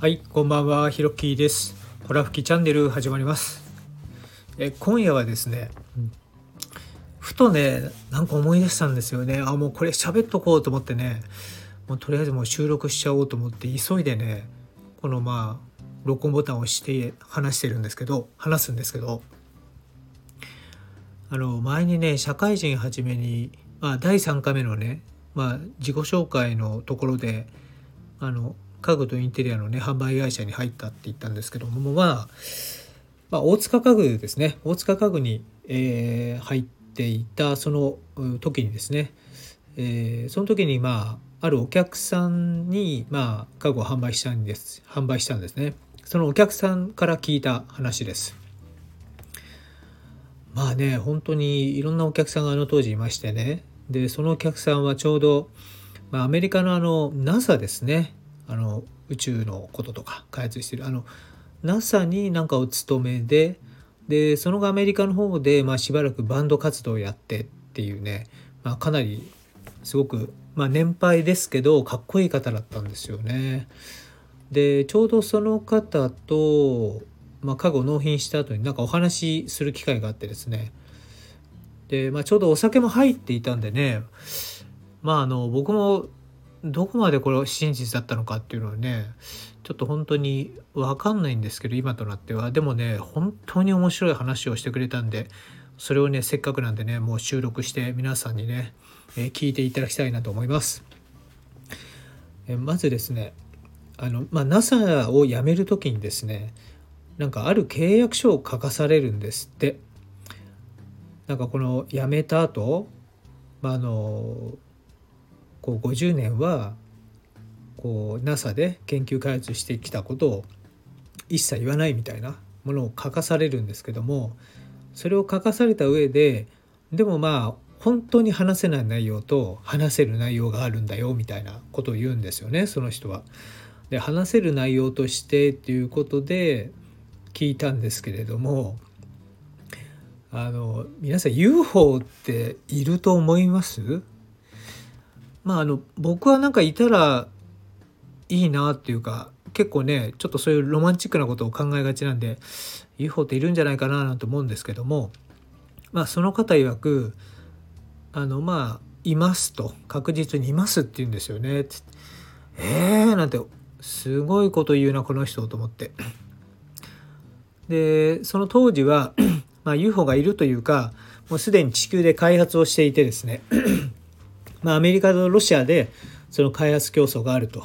はい、こんばんは、ひろきです。ホラ吹きチャンネル始まります。え今夜はですね、ふとね、なんか思い出したんですよね。あ、もうこれ喋っとこうと思ってね、もうとりあえずもう収録しちゃおうと思って急いでね、このまあ、録音ボタンを押して話してるんですけど、話すんですけど、あの、前にね、社会人はじめに、まあ、第3回目のね、まあ、自己紹介のところで、あの、家具とインテリアのね販売会社に入ったって言ったんですけどもまあ、まあ、大塚家具ですね。大塚家具に、えー、入っていたその時にですね、えー、その時にまああるお客さんにまあ家具を販売したんです。販売したんですね。そのお客さんから聞いた話です。まあね本当にいろんなお客さんがあの当時いましてね。でそのお客さんはちょうど、まあ、アメリカのあの NASA ですね。あの宇宙のこととか開発してるあの NASA になんかお勤めででその後アメリカの方で、まあ、しばらくバンド活動をやってっていうね、まあ、かなりすごく、まあ、年配ですけどかっこいい方だったんですよね。でちょうどその方と、まあ、家具納品した後になんかお話しする機会があってですねで、まあ、ちょうどお酒も入っていたんでねまああの僕もどこまでこれ真実だったのかっていうのはねちょっと本当に分かんないんですけど今となってはでもね本当に面白い話をしてくれたんでそれをねせっかくなんでねもう収録して皆さんにね、えー、聞いていただきたいなと思います。えまずですねあの、まあ、NASA を辞める時にですねなんかある契約書を書かされるんですってなんかこの辞めた後、まあ、あのこう50年はこう NASA で研究開発してきたことを一切言わないみたいなものを書かされるんですけどもそれを書かされた上ででもまあ本当に話せない内容と話せる内容があるんだよみたいなことを言うんですよねその人は。で話せる内容としてっていうことで聞いたんですけれどもあの皆さん UFO っていると思います？まああの僕はなんかいたらいいなっていうか結構ねちょっとそういうロマンチックなことを考えがちなんで UFO っているんじゃないかななんて思うんですけどもまあその方曰くあのまあいますと確実にいますって言うんですよね。えーなんてすごいこと言うなこの人と思って。でその当時は、まあ、UFO がいるというかもうすでに地球で開発をしていてですね。まあ、アメリカとロシアでその開発競争があると。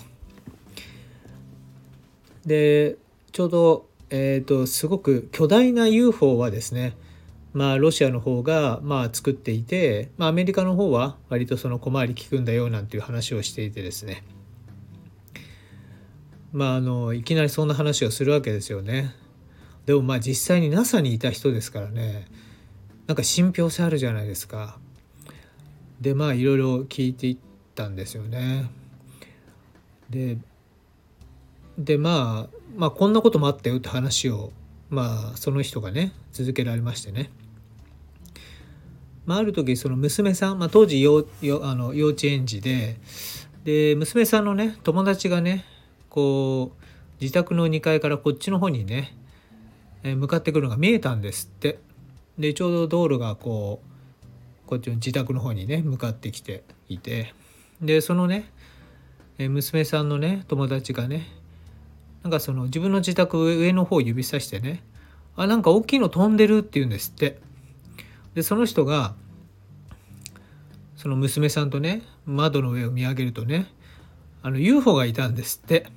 でちょうど、えーと、すごく巨大な UFO はですねまあロシアの方がまあ作っていて、まあ、アメリカの方は割とその小回り利くんだよなんていう話をしていてですねまああのいきなりそんな話をするわけですよね。でもまあ実際に NASA にいた人ですからねなんか信憑性あるじゃないですか。でまあいろいろ聞いていったんですよね。ででまあまあこんなこともあったよって話をまあその人がね続けられましてね。まあ、ある時その娘さん、まあ、当時幼あの幼稚園児でで娘さんのね友達がねこう自宅の2階からこっちの方にね向かってくるのが見えたんですってでちょうど道路がこうこっちの自宅の方にね向かってきていて。でそのね娘さんのね友達がねなんかその自分の自宅上の方を指さしてねあなんか大きいの飛んでるって言うんですってでその人がその娘さんとね窓の上を見上げるとねあの UFO がいたんですって。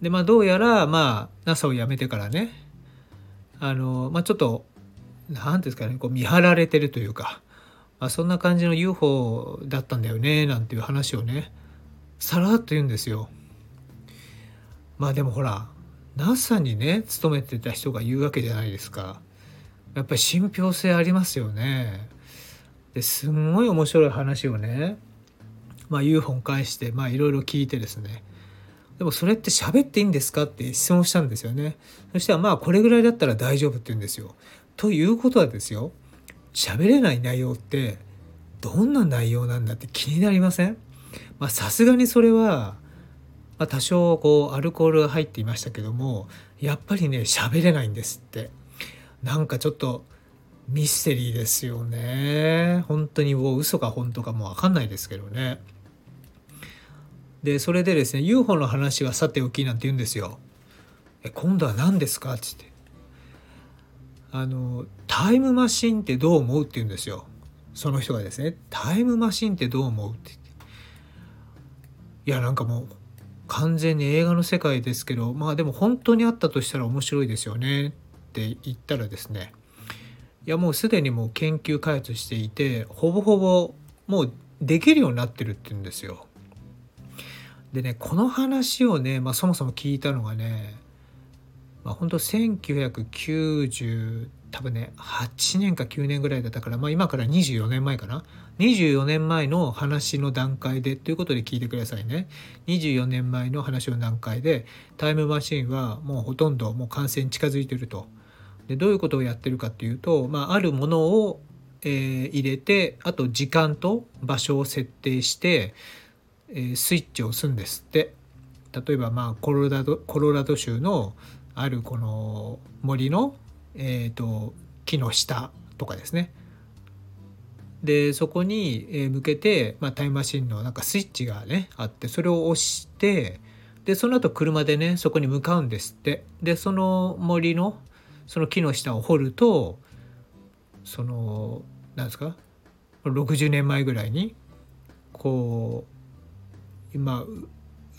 でまあどうやらまあ NASA を辞めてからねあのまあちょっと何ですかねこう見張られてるというか、まあ、そんな感じの UFO だったんだよねなんていう話をねさらっと言うんですよ。まあでもほら NASA にね勤めてた人が言うわけじゃないですか。やっぱり信憑性ありますよね。ですんごい面白い話をね、まあ、UFO に関していろいろ聞いてですねでもそれって喋っていいんですかって質問したんですよね。そしたらまあこれぐらいだったら大丈夫って言うんですよ。ということはですよ喋れない内容ってどんな内容なんだって気になりません？さすがにそれはまあ、多少こうアルコールが入っていましたけどもやっぱりね喋れないんですって。なんかちょっとミステリーですよね。本当にもう嘘か本当かもう分かんないですけどね。でそれでですね UFO の話はさておきなんて言うんですよ。え今度は何ですか?」っつって「あのタイムマシンってどう思う?」って言うんですよその人がですね「タイムマシンってどう思う?」ってっていやなんかもう完全に映画の世界ですけどまあでも本当にあったとしたら面白いですよねって言ったらですねいやもうすでにもう研究開発していてほぼほぼもうできるようになってるって言うんですよ。でねこの話をね、まあ、そもそも聞いたのがねまあ、本当1990多分ね8年か9年ぐらいだったから、まあ、今から24年前かな。24年前の話の段階でということで聞いてくださいね。24年前の話の段階でタイムマシンはもうほとんどもう完成に近づいてると。でどういうことをやってるかっていうと、まあ、あるものを、えー、入れてあと時間と場所を設定して、えー、スイッチを押すんですって。例えばまあコロラドコロラド州のあるこの森の、えーと、木の下とかですね。でそこに向けて、まあ、タイムマシンのなんかスイッチがねあってそれを押してでその後車でねそこに向かうんですって。でその森のその木の下を掘るとそのなんですか60年前ぐらいにこう今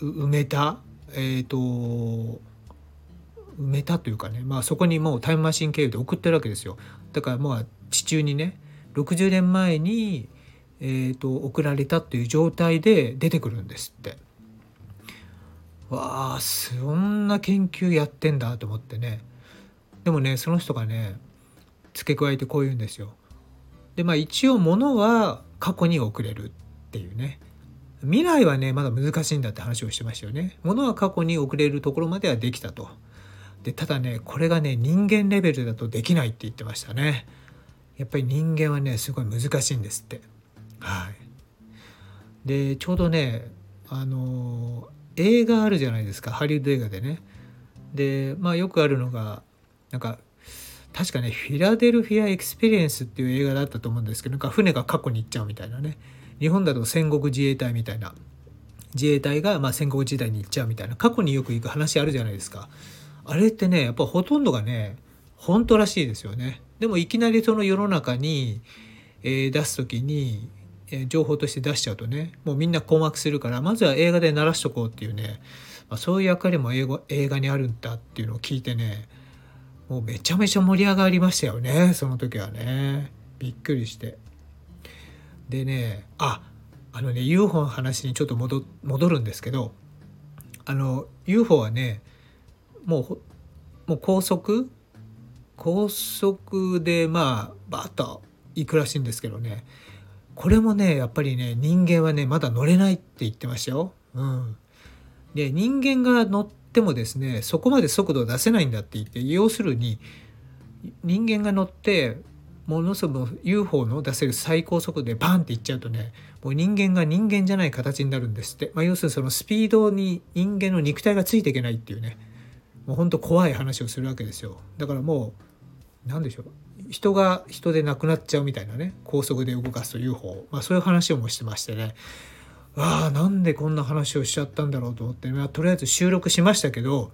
埋めたえっ、ー、と埋めたというかね、まあ、そこにもうタイムマシン経由で送ってるわけですよ。だからまあ地中にね60年前に、えーと、送られたっていう状態で出てくるんですって。わあそんな研究やってんだと思ってね。でもねその人がね付け加えてこう言うんですよ。でまあ一応物は過去に送れるっていうね。未来はねまだ難しいんだって話をしてましたよね。物は過去に送れるところまではできたと。でただねこれがね人間レベルだとできないって言ってましたね。やっぱり人間はねすごい難しいんですって。はい。でちょうどねあの映画あるじゃないですか。ハリウッド映画でね。でまあよくあるのがなんか確かねフィラデルフィア・エクスペリエンスっていう映画だったと思うんですけどなんか船が過去に行っちゃうみたいなね。日本だと戦国自衛隊みたいな。自衛隊がま戦国時代に行っちゃうみたいな。過去によく行く話あるじゃないですか。あれってねやっぱほとんどがね本当らしいですよね。でもいきなりその世の中に、え、出す時に、え、情報として出しちゃうとねもうみんな困惑するからまずは映画で鳴らしとこうっていうね、まあ、そういう役割も英語映画にあるんだっていうのを聞いてねもうめちゃめちゃ盛り上がりましたよねその時はねびっくりして。でねああのね UFO の話にちょっと戻るんですけどあの UFO はねもうもう高速？高速でまあバッと行くらしいんですけどね。これもねやっぱりね人間はねまだ乗れないって言ってましたよ。うん、で人間が乗ってもですねそこまで速度を出せないんだって言って要するに人間が乗ってものすごく UFO の出せる最高速度でバンっていっちゃうとねもう人間が人間じゃない形になるんですって、まあ、要するにそのスピードに人間の肉体がついていけないっていうね。もう本当怖い話をするわけですよ。だからもう何でしょう。人が人で亡くなっちゃうみたいなね。高速で動かすと UFO、まあ、そういう話をもしてましてね。ああなんでこんな話をしちゃったんだろうと思って、まあ、とりあえず収録しましたけど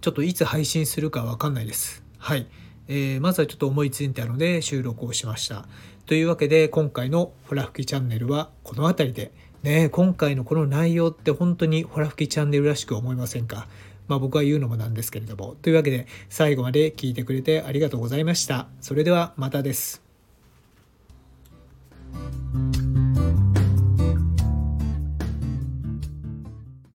ちょっといつ配信するか分かんないです。はい、えー、まずはちょっと思いついたので収録をしました。というわけで今回のホラ吹きチャンネルはこの辺りで。ね今回のこの内容って本当にホラ吹きチャンネルらしく思いませんか？まあ僕は言うのもなんですけれども。というわけで最後まで聞いてくれてありがとうございました。それではまたです。